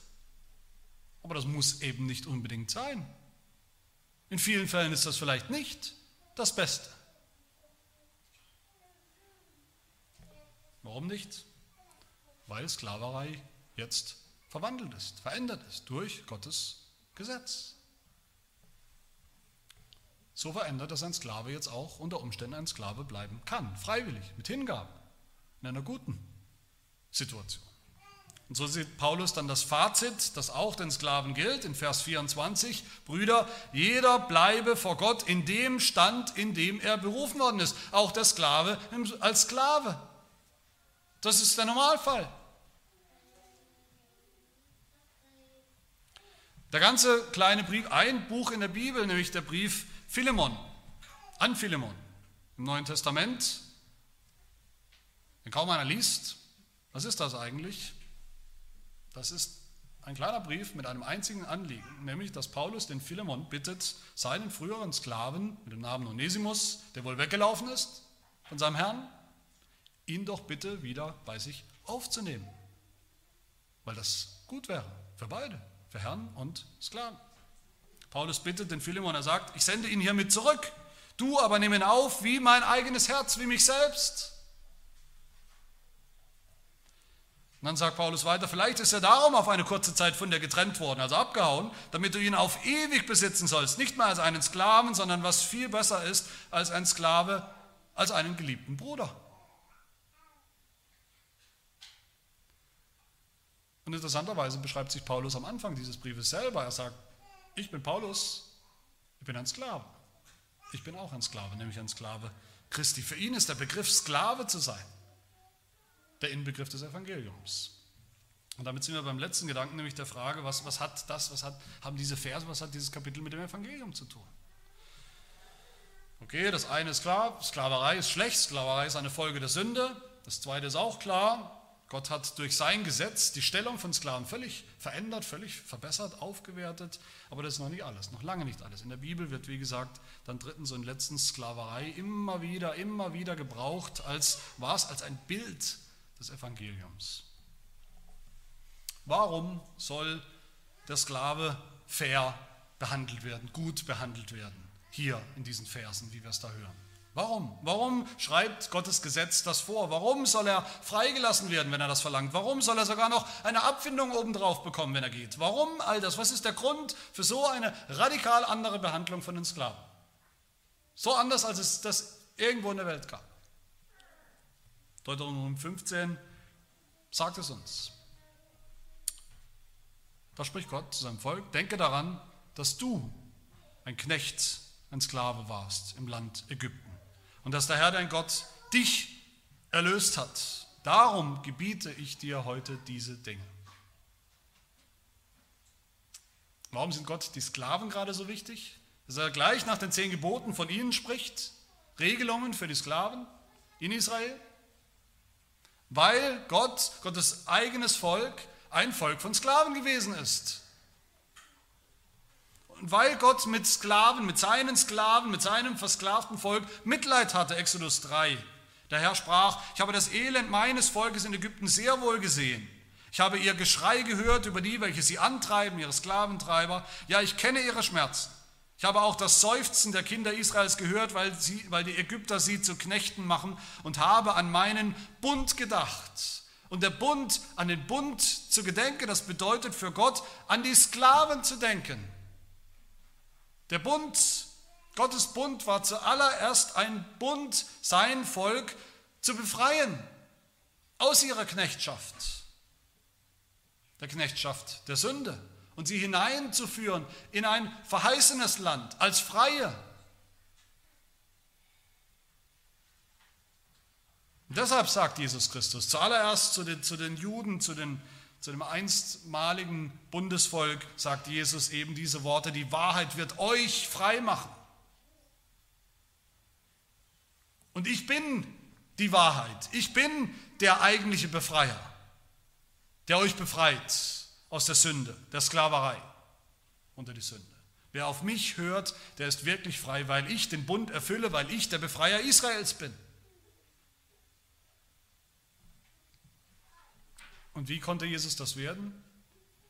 Aber das muss eben nicht unbedingt sein. In vielen Fällen ist das vielleicht nicht das Beste. Warum nicht? Weil Sklaverei jetzt verwandelt ist, verändert ist durch Gottes Gesetz. So verändert, dass ein Sklave jetzt auch unter Umständen ein Sklave bleiben kann, freiwillig, mit Hingabe, in einer guten Situation. Und so sieht Paulus dann das Fazit, das auch den Sklaven gilt, in Vers 24. Brüder, jeder bleibe vor Gott in dem Stand, in dem er berufen worden ist. Auch der Sklave als Sklave. Das ist der Normalfall. Der ganze kleine Brief, ein Buch in der Bibel, nämlich der Brief Philemon, an Philemon im Neuen Testament, den kaum einer liest. Was ist das eigentlich? Das ist ein kleiner Brief mit einem einzigen Anliegen, nämlich dass Paulus den Philemon bittet, seinen früheren Sklaven mit dem Namen Onesimus, der wohl weggelaufen ist von seinem Herrn, ihn doch bitte wieder bei sich aufzunehmen. weil das gut wäre für beide, für Herrn und Sklaven. Paulus bittet den Philemon, er sagt, ich sende ihn hiermit zurück, du aber nimm ihn auf wie mein eigenes Herz, wie mich selbst. Und dann sagt Paulus weiter, vielleicht ist er darum auf eine kurze Zeit von dir getrennt worden, also abgehauen, damit du ihn auf ewig besitzen sollst, nicht mehr als einen Sklaven, sondern was viel besser ist als ein Sklave, als einen geliebten Bruder. Und interessanterweise beschreibt sich Paulus am Anfang dieses Briefes selber. Er sagt, ich bin Paulus, ich bin ein Sklave. Ich bin auch ein Sklave, nämlich ein Sklave Christi. Für ihn ist der Begriff Sklave zu sein der Inbegriff des Evangeliums. Und damit sind wir beim letzten Gedanken, nämlich der Frage, was, was hat das, was hat, haben diese Verse, was hat dieses Kapitel mit dem Evangelium zu tun? Okay, das eine ist klar, Sklaverei ist schlecht, Sklaverei ist eine Folge der Sünde. Das zweite ist auch klar, Gott hat durch sein Gesetz die Stellung von Sklaven völlig verändert, völlig verbessert, aufgewertet. Aber das ist noch nicht alles, noch lange nicht alles. In der Bibel wird, wie gesagt, dann drittens und letztens Sklaverei immer wieder, immer wieder gebraucht als was? Als ein Bild des Evangeliums. Warum soll der Sklave fair behandelt werden, gut behandelt werden, hier in diesen Versen, wie wir es da hören? Warum? Warum schreibt Gottes Gesetz das vor? Warum soll er freigelassen werden, wenn er das verlangt? Warum soll er sogar noch eine Abfindung obendrauf bekommen, wenn er geht? Warum all das? Was ist der Grund für so eine radikal andere Behandlung von den Sklaven? So anders, als es das irgendwo in der Welt gab. Deuteronomium 15 sagt es uns. Da spricht Gott zu seinem Volk, denke daran, dass du ein Knecht, ein Sklave warst im Land Ägypten und dass der Herr dein Gott dich erlöst hat. Darum gebiete ich dir heute diese Dinge. Warum sind Gott die Sklaven gerade so wichtig? Dass er gleich nach den zehn Geboten von ihnen spricht, Regelungen für die Sklaven in Israel weil Gott, Gottes eigenes Volk, ein Volk von Sklaven gewesen ist. Und weil Gott mit Sklaven, mit seinen Sklaven, mit seinem versklavten Volk Mitleid hatte, Exodus 3. Der Herr sprach, ich habe das Elend meines Volkes in Ägypten sehr wohl gesehen. Ich habe ihr Geschrei gehört über die, welche sie antreiben, ihre Sklaventreiber. Ja, ich kenne ihre Schmerzen. Ich habe auch das Seufzen der Kinder Israels gehört, weil, sie, weil die Ägypter sie zu Knechten machen und habe an meinen Bund gedacht. Und der Bund, an den Bund zu gedenken, das bedeutet für Gott, an die Sklaven zu denken. Der Bund, Gottes Bund war zuallererst ein Bund, sein Volk zu befreien aus ihrer Knechtschaft, der Knechtschaft der Sünde und sie hineinzuführen in ein verheißenes Land als Freie. Deshalb sagt Jesus Christus zuallererst zu den, zu den Juden, zu, den, zu dem einstmaligen Bundesvolk, sagt Jesus eben diese Worte, die Wahrheit wird euch frei machen. Und ich bin die Wahrheit, ich bin der eigentliche Befreier, der euch befreit aus der Sünde, der Sklaverei unter die Sünde. Wer auf mich hört, der ist wirklich frei, weil ich den Bund erfülle, weil ich der Befreier Israels bin. Und wie konnte Jesus das werden?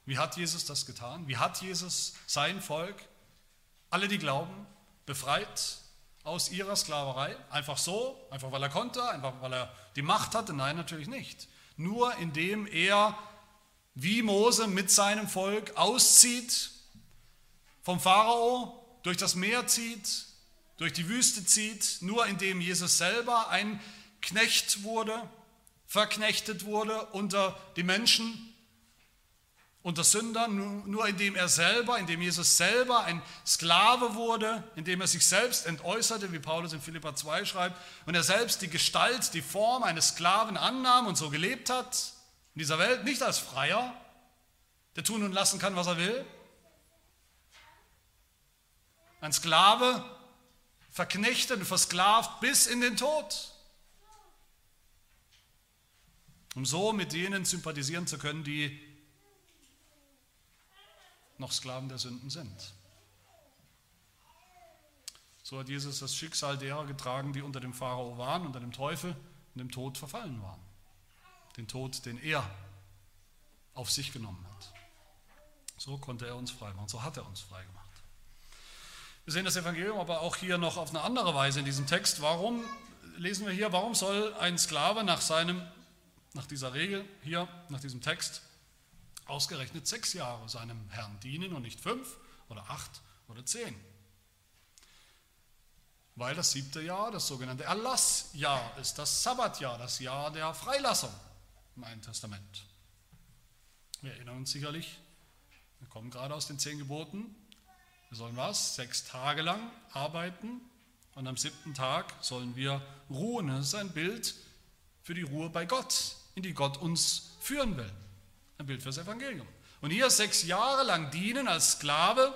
Wie hat Jesus das getan? Wie hat Jesus sein Volk, alle die glauben, befreit aus ihrer Sklaverei? Einfach so, einfach weil er konnte, einfach weil er die Macht hatte? Nein, natürlich nicht. Nur indem er wie Mose mit seinem Volk auszieht, vom Pharao durch das Meer zieht, durch die Wüste zieht, nur indem Jesus selber ein Knecht wurde, verknechtet wurde unter die Menschen, unter Sündern, nur indem er selber, indem Jesus selber ein Sklave wurde, indem er sich selbst entäußerte, wie Paulus in Philippa 2 schreibt, und er selbst die Gestalt, die Form eines Sklaven annahm und so gelebt hat, in dieser Welt nicht als Freier, der tun und lassen kann, was er will. Ein Sklave, verknechtet und versklavt bis in den Tod. Um so mit denen sympathisieren zu können, die noch Sklaven der Sünden sind. So hat Jesus das Schicksal derer getragen, die unter dem Pharao waren, unter dem Teufel und dem Tod verfallen waren den Tod, den er auf sich genommen hat. So konnte er uns frei machen, so hat er uns frei gemacht. Wir sehen das Evangelium aber auch hier noch auf eine andere Weise in diesem Text. Warum lesen wir hier, warum soll ein Sklave nach seinem, nach dieser Regel hier, nach diesem Text, ausgerechnet sechs Jahre seinem Herrn dienen und nicht fünf oder acht oder zehn? Weil das siebte Jahr das sogenannte Erlassjahr ist, das Sabbatjahr, das Jahr der Freilassung im Alten Testament. Wir erinnern uns sicherlich, wir kommen gerade aus den zehn Geboten, wir sollen was? Sechs Tage lang arbeiten und am siebten Tag sollen wir ruhen. Das ist ein Bild für die Ruhe bei Gott, in die Gott uns führen will. Ein Bild für das Evangelium. Und hier sechs Jahre lang dienen als Sklave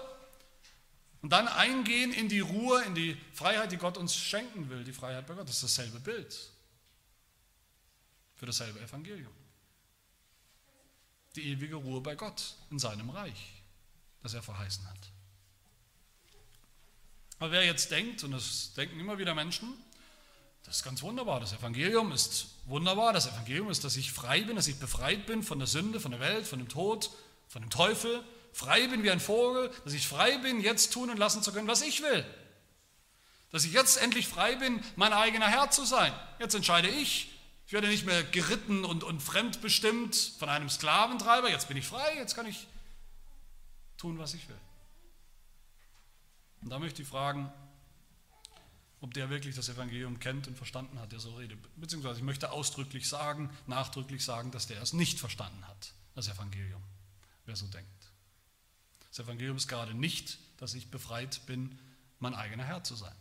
und dann eingehen in die Ruhe, in die Freiheit, die Gott uns schenken will, die Freiheit bei Gott. Das ist dasselbe Bild für dasselbe Evangelium. Die ewige Ruhe bei Gott in seinem Reich, das er verheißen hat. Aber wer jetzt denkt, und das denken immer wieder Menschen, das ist ganz wunderbar, das Evangelium ist wunderbar, das Evangelium ist, dass ich frei bin, dass ich befreit bin von der Sünde, von der Welt, von dem Tod, von dem Teufel, frei bin wie ein Vogel, dass ich frei bin, jetzt tun und lassen zu können, was ich will. Dass ich jetzt endlich frei bin, mein eigener Herr zu sein. Jetzt entscheide ich. Ich werde nicht mehr geritten und, und fremdbestimmt von einem Sklaventreiber. Jetzt bin ich frei, jetzt kann ich tun, was ich will. Und da möchte ich fragen, ob der wirklich das Evangelium kennt und verstanden hat, der so redet. Beziehungsweise ich möchte ausdrücklich sagen, nachdrücklich sagen, dass der es nicht verstanden hat, das Evangelium, wer so denkt. Das Evangelium ist gerade nicht, dass ich befreit bin, mein eigener Herr zu sein.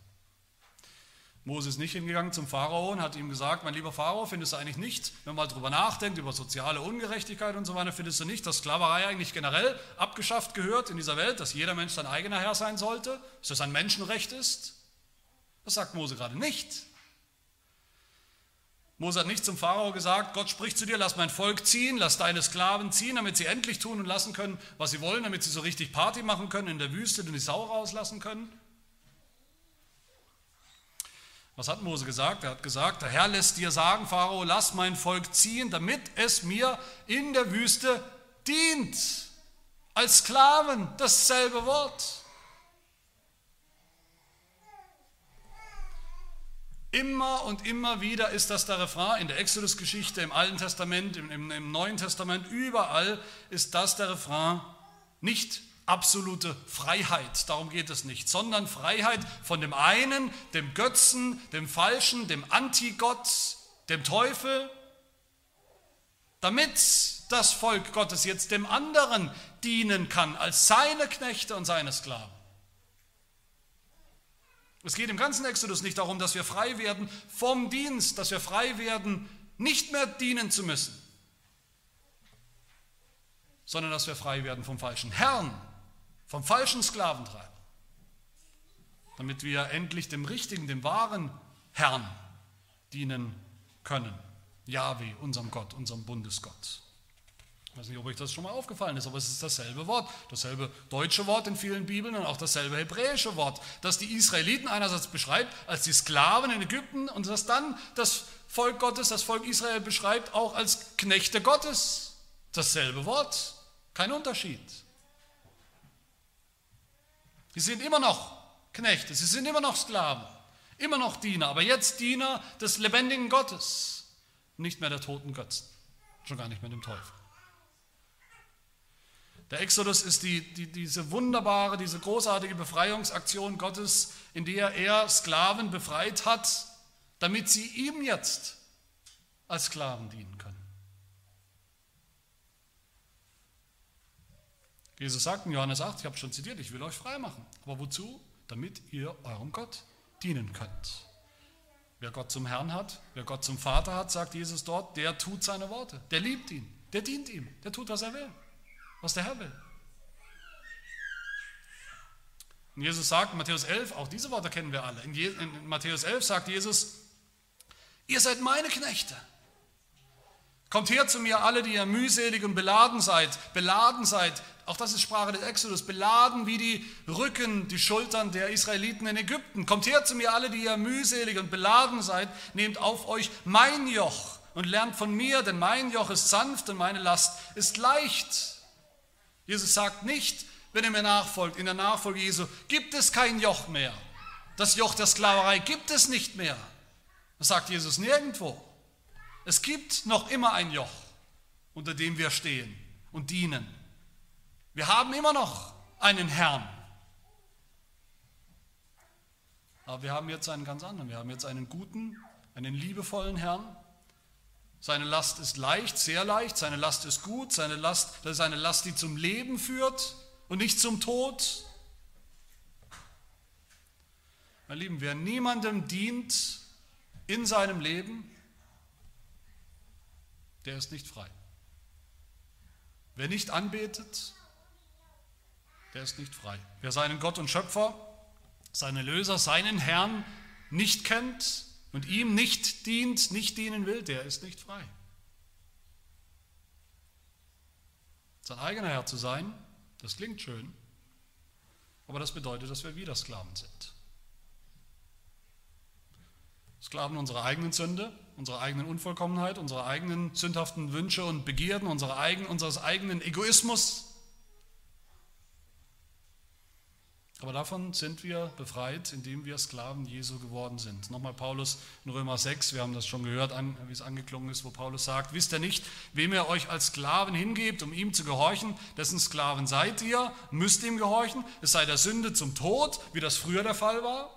Mose ist nicht hingegangen zum Pharao und hat ihm gesagt, mein lieber Pharao, findest du eigentlich nicht, wenn man mal drüber nachdenkt, über soziale Ungerechtigkeit und so weiter, findest du nicht, dass Sklaverei eigentlich generell abgeschafft gehört in dieser Welt, dass jeder Mensch sein eigener Herr sein sollte, dass das ein Menschenrecht ist? Das sagt Mose gerade nicht. Mose hat nicht zum Pharao gesagt, Gott spricht zu dir, lass mein Volk ziehen, lass deine Sklaven ziehen, damit sie endlich tun und lassen können, was sie wollen, damit sie so richtig Party machen können in der Wüste und die Sau rauslassen können. Was hat Mose gesagt? Er hat gesagt, der Herr lässt dir sagen, Pharao, lass mein Volk ziehen, damit es mir in der Wüste dient. Als Sklaven, dasselbe Wort. Immer und immer wieder ist das der Refrain in der Exodus-Geschichte, im Alten Testament, im, im, im Neuen Testament, überall ist das der Refrain. Nicht absolute Freiheit, darum geht es nicht, sondern Freiheit von dem einen, dem Götzen, dem Falschen, dem Antigott, dem Teufel, damit das Volk Gottes jetzt dem anderen dienen kann als seine Knechte und seine Sklaven. Es geht im ganzen Exodus nicht darum, dass wir frei werden vom Dienst, dass wir frei werden, nicht mehr dienen zu müssen, sondern dass wir frei werden vom falschen Herrn, vom falschen Sklaventreiber, damit wir endlich dem richtigen, dem wahren Herrn dienen können. Yahweh, unserem Gott, unserem Bundesgott. Ich weiß nicht, ob euch das schon mal aufgefallen ist, aber es ist dasselbe Wort, dasselbe deutsche Wort in vielen Bibeln und auch dasselbe hebräische Wort, das die Israeliten einerseits beschreibt als die Sklaven in Ägypten und das dann das Volk Gottes, das Volk Israel beschreibt auch als Knechte Gottes. Dasselbe Wort, kein Unterschied. Sie sind immer noch Knechte, sie sind immer noch Sklaven, immer noch Diener, aber jetzt Diener des lebendigen Gottes, nicht mehr der toten Götzen, schon gar nicht mehr dem Teufel. Der Exodus ist die, die, diese wunderbare, diese großartige Befreiungsaktion Gottes, in der er Sklaven befreit hat, damit sie ihm jetzt als Sklaven dienen können. Jesus sagt in Johannes 8, ich habe schon zitiert, ich will euch frei machen. Aber wozu? Damit ihr eurem Gott dienen könnt. Wer Gott zum Herrn hat, wer Gott zum Vater hat, sagt Jesus dort, der tut seine Worte, der liebt ihn, der dient ihm, der tut, was er will, was der Herr will. Und Jesus sagt in Matthäus 11, auch diese Worte kennen wir alle. In, in Matthäus 11 sagt Jesus, ihr seid meine Knechte. Kommt her zu mir, alle, die ihr mühselig und beladen seid, beladen seid, auch das ist Sprache des Exodus, beladen wie die Rücken, die Schultern der Israeliten in Ägypten. Kommt her zu mir, alle, die ihr mühselig und beladen seid, nehmt auf euch mein Joch und lernt von mir, denn mein Joch ist sanft und meine Last ist leicht. Jesus sagt nicht, wenn er mir nachfolgt, in der Nachfolge Jesu gibt es kein Joch mehr. Das Joch der Sklaverei gibt es nicht mehr. Das sagt Jesus nirgendwo. Es gibt noch immer ein Joch, unter dem wir stehen und dienen. Wir haben immer noch einen Herrn. Aber wir haben jetzt einen ganz anderen. Wir haben jetzt einen guten, einen liebevollen Herrn. Seine Last ist leicht, sehr leicht. Seine Last ist gut. Seine Last, das ist eine Last, die zum Leben führt und nicht zum Tod. Mein Lieben, wer niemandem dient in seinem Leben, der ist nicht frei. Wer nicht anbetet, der ist nicht frei. Wer seinen Gott und Schöpfer, seinen Löser, seinen Herrn nicht kennt und ihm nicht dient, nicht dienen will, der ist nicht frei. Sein eigener Herr zu sein, das klingt schön, aber das bedeutet, dass wir wieder Sklaven sind. Sklaven unserer eigenen Sünde, unserer eigenen Unvollkommenheit, unserer eigenen sündhaften Wünsche und Begierden, unserer eigenen, unseres eigenen Egoismus. Aber davon sind wir befreit, indem wir Sklaven Jesu geworden sind. Nochmal Paulus in Römer 6, wir haben das schon gehört, wie es angeklungen ist, wo Paulus sagt, wisst ihr nicht, wem ihr euch als Sklaven hingebt, um ihm zu gehorchen, dessen Sklaven seid ihr, müsst ihm gehorchen, es sei der Sünde zum Tod, wie das früher der Fall war,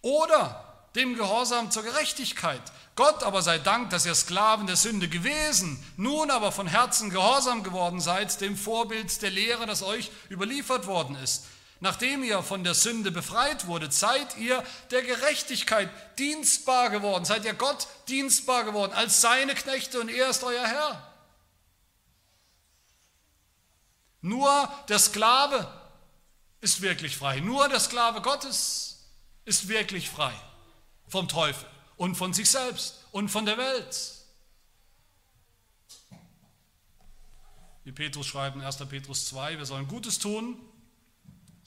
oder dem Gehorsam zur Gerechtigkeit. Gott aber sei Dank, dass ihr Sklaven der Sünde gewesen, nun aber von Herzen gehorsam geworden seid, dem Vorbild der Lehre, das euch überliefert worden ist. Nachdem ihr von der Sünde befreit wurdet, seid ihr der Gerechtigkeit dienstbar geworden, seid ihr Gott dienstbar geworden, als seine Knechte und er ist euer Herr. Nur der Sklave ist wirklich frei, nur der Sklave Gottes ist wirklich frei vom Teufel und von sich selbst und von der Welt. Wie Petrus schreibt in 1. Petrus 2, wir sollen Gutes tun,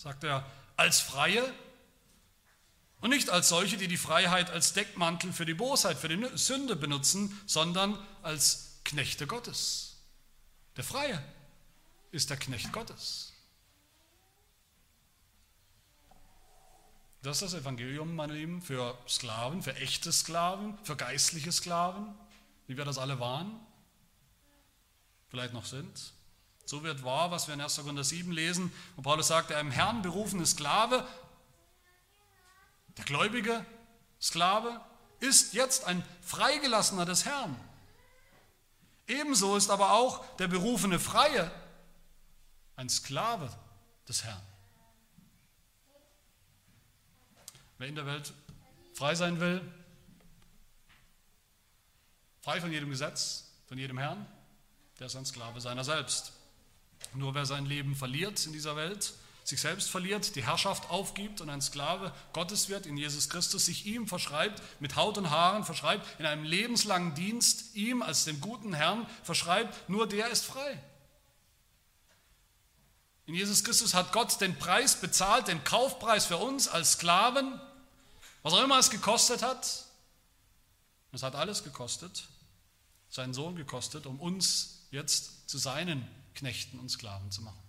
sagt er, als Freie und nicht als solche, die die Freiheit als Deckmantel für die Bosheit, für die Sünde benutzen, sondern als Knechte Gottes. Der Freie ist der Knecht Gottes. Das ist das Evangelium, meine Lieben, für Sklaven, für echte Sklaven, für geistliche Sklaven, wie wir das alle waren, vielleicht noch sind. So wird wahr, was wir in 1. Korinther 7 lesen, wo Paulus sagt, der im Herrn berufene Sklave, der gläubige Sklave, ist jetzt ein Freigelassener des Herrn. Ebenso ist aber auch der berufene Freie ein Sklave des Herrn. Wer in der Welt frei sein will, frei von jedem Gesetz, von jedem Herrn, der ist ein Sklave seiner selbst. Nur wer sein Leben verliert in dieser Welt, sich selbst verliert, die Herrschaft aufgibt und ein Sklave Gottes wird in Jesus Christus, sich ihm verschreibt, mit Haut und Haaren verschreibt, in einem lebenslangen Dienst ihm als dem guten Herrn verschreibt, nur der ist frei. In Jesus Christus hat Gott den Preis bezahlt, den Kaufpreis für uns als Sklaven, was auch immer es gekostet hat. Es hat alles gekostet, seinen Sohn gekostet, um uns jetzt zu seinen Knechten und Sklaven zu machen.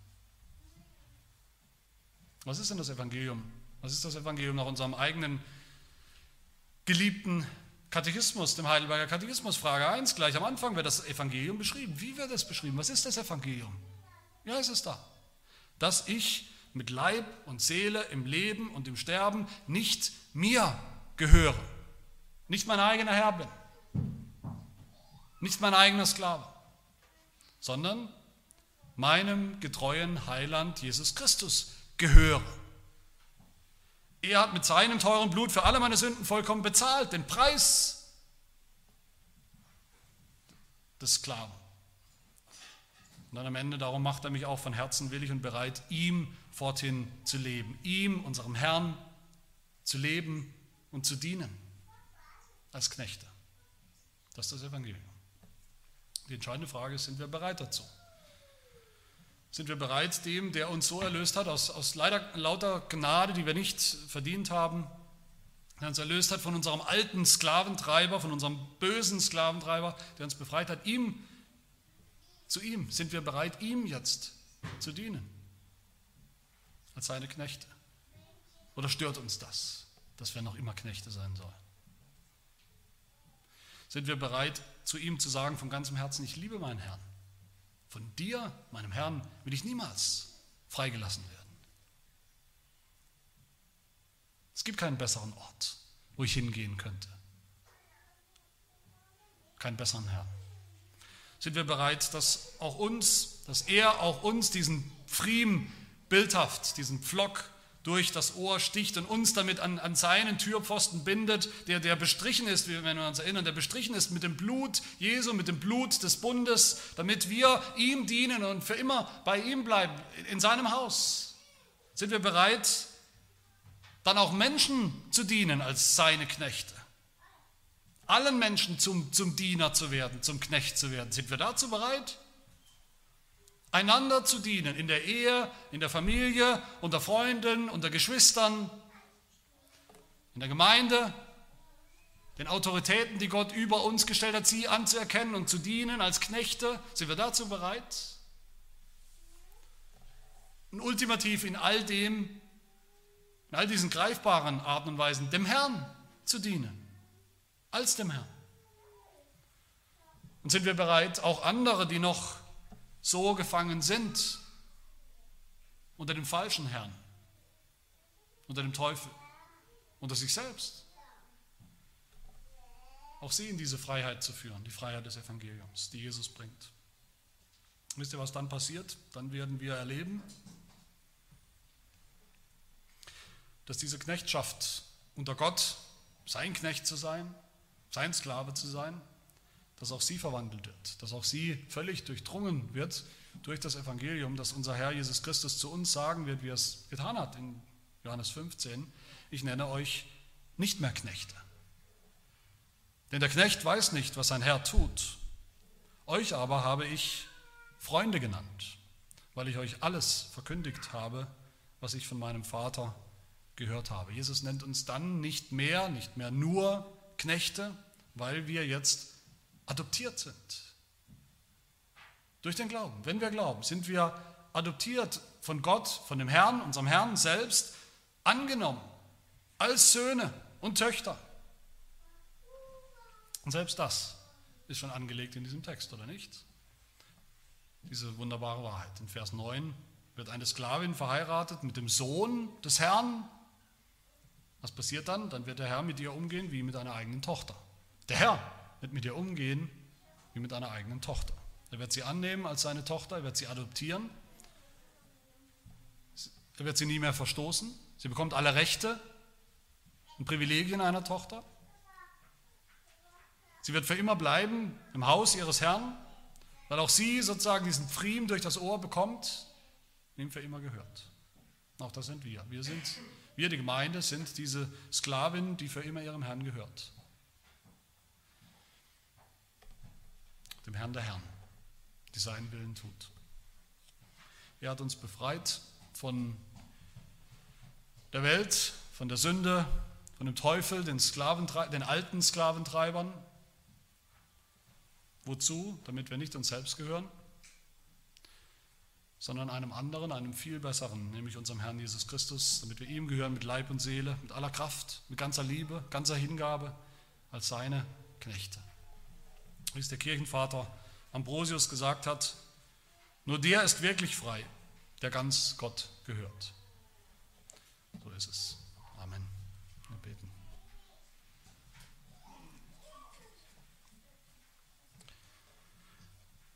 Was ist denn das Evangelium? Was ist das Evangelium nach unserem eigenen geliebten Katechismus, dem Heidelberger Katechismus, Frage 1, gleich am Anfang wird das Evangelium beschrieben. Wie wird es beschrieben? Was ist das Evangelium? Ja, es ist da dass ich mit Leib und Seele im Leben und im Sterben nicht mir gehöre, nicht mein eigener Herr bin, nicht mein eigener Sklave, sondern meinem getreuen Heiland Jesus Christus gehöre. Er hat mit seinem teuren Blut für alle meine Sünden vollkommen bezahlt, den Preis des Sklaven. Und dann am Ende, darum macht er mich auch von Herzen willig und bereit, ihm forthin zu leben, ihm, unserem Herrn, zu leben und zu dienen als Knechte. Das ist das Evangelium. Die entscheidende Frage ist, sind wir bereit dazu? Sind wir bereit, dem, der uns so erlöst hat, aus, aus leider, lauter Gnade, die wir nicht verdient haben, der uns erlöst hat von unserem alten Sklaventreiber, von unserem bösen Sklaventreiber, der uns befreit hat, ihm, zu ihm sind wir bereit, ihm jetzt zu dienen, als seine Knechte. Oder stört uns das, dass wir noch immer Knechte sein sollen? Sind wir bereit, zu ihm zu sagen von ganzem Herzen, ich liebe meinen Herrn. Von dir, meinem Herrn, will ich niemals freigelassen werden. Es gibt keinen besseren Ort, wo ich hingehen könnte. Keinen besseren Herrn. Sind wir bereit, dass auch uns, dass er auch uns diesen Pfriem bildhaft, diesen Pflock durch das Ohr sticht und uns damit an, an seinen Türpfosten bindet, der, der bestrichen ist, wenn wir uns erinnern, der bestrichen ist mit dem Blut Jesu, mit dem Blut des Bundes, damit wir ihm dienen und für immer bei ihm bleiben, in seinem Haus. Sind wir bereit, dann auch Menschen zu dienen als seine Knechte? Allen Menschen zum, zum Diener zu werden, zum Knecht zu werden. Sind wir dazu bereit? Einander zu dienen, in der Ehe, in der Familie, unter Freunden, unter Geschwistern, in der Gemeinde, den Autoritäten, die Gott über uns gestellt hat, sie anzuerkennen und zu dienen als Knechte. Sind wir dazu bereit? Und ultimativ in all dem, in all diesen greifbaren Arten und Weisen, dem Herrn zu dienen, als dem Herrn. Und sind wir bereit, auch andere, die noch so gefangen sind unter dem falschen Herrn, unter dem Teufel, unter sich selbst. Auch sie in diese Freiheit zu führen, die Freiheit des Evangeliums, die Jesus bringt. Wisst ihr, was dann passiert? Dann werden wir erleben, dass diese Knechtschaft unter Gott, sein Knecht zu sein, sein Sklave zu sein, dass auch sie verwandelt wird, dass auch sie völlig durchdrungen wird durch das Evangelium, dass unser Herr Jesus Christus zu uns sagen wird, wie er es getan hat in Johannes 15, ich nenne euch nicht mehr Knechte. Denn der Knecht weiß nicht, was sein Herr tut. Euch aber habe ich Freunde genannt, weil ich euch alles verkündigt habe, was ich von meinem Vater gehört habe. Jesus nennt uns dann nicht mehr, nicht mehr nur Knechte, weil wir jetzt adoptiert sind. Durch den Glauben. Wenn wir glauben, sind wir adoptiert von Gott, von dem Herrn, unserem Herrn selbst, angenommen als Söhne und Töchter. Und selbst das ist schon angelegt in diesem Text, oder nicht? Diese wunderbare Wahrheit. In Vers 9 wird eine Sklavin verheiratet mit dem Sohn des Herrn. Was passiert dann? Dann wird der Herr mit ihr umgehen wie mit einer eigenen Tochter. Der Herr wird mit ihr umgehen wie mit einer eigenen Tochter. Er wird sie annehmen als seine Tochter, er wird sie adoptieren, er wird sie nie mehr verstoßen, sie bekommt alle Rechte und Privilegien einer Tochter. Sie wird für immer bleiben im Haus ihres Herrn, weil auch sie sozusagen diesen Pfriem durch das Ohr bekommt, ihm für immer gehört. Auch das sind wir. Wir sind, wir die Gemeinde sind diese Sklavin, die für immer ihrem Herrn gehört. Dem Herrn der Herren, die seinen Willen tut. Er hat uns befreit von der Welt, von der Sünde, von dem Teufel, den, den alten Sklaventreibern. Wozu? Damit wir nicht uns selbst gehören, sondern einem anderen, einem viel besseren, nämlich unserem Herrn Jesus Christus, damit wir ihm gehören mit Leib und Seele, mit aller Kraft, mit ganzer Liebe, ganzer Hingabe als seine Knechte wie es der Kirchenvater Ambrosius gesagt hat, nur der ist wirklich frei, der ganz Gott gehört. So ist es. Amen. Wir beten.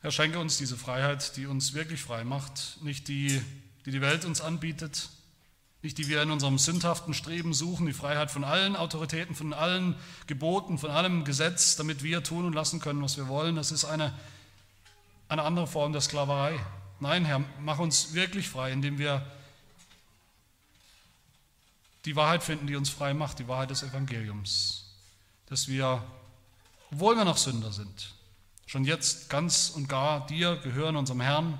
Herr, schenke uns diese Freiheit, die uns wirklich frei macht, nicht die, die die Welt uns anbietet, nicht die wir in unserem sündhaften Streben suchen, die Freiheit von allen Autoritäten, von allen Geboten, von allem Gesetz, damit wir tun und lassen können, was wir wollen. Das ist eine, eine andere Form der Sklaverei. Nein, Herr, mach uns wirklich frei, indem wir die Wahrheit finden, die uns frei macht, die Wahrheit des Evangeliums. Dass wir, obwohl wir noch Sünder sind, schon jetzt ganz und gar dir gehören, unserem Herrn,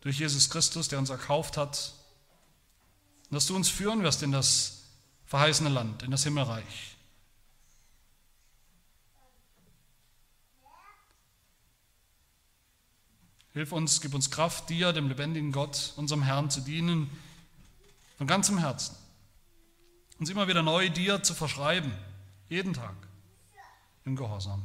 durch Jesus Christus, der uns erkauft hat und dass du uns führen wirst in das verheißene Land, in das Himmelreich. Hilf uns, gib uns Kraft, dir, dem lebendigen Gott, unserem Herrn zu dienen, von ganzem Herzen. Uns immer wieder neu dir zu verschreiben, jeden Tag im Gehorsam.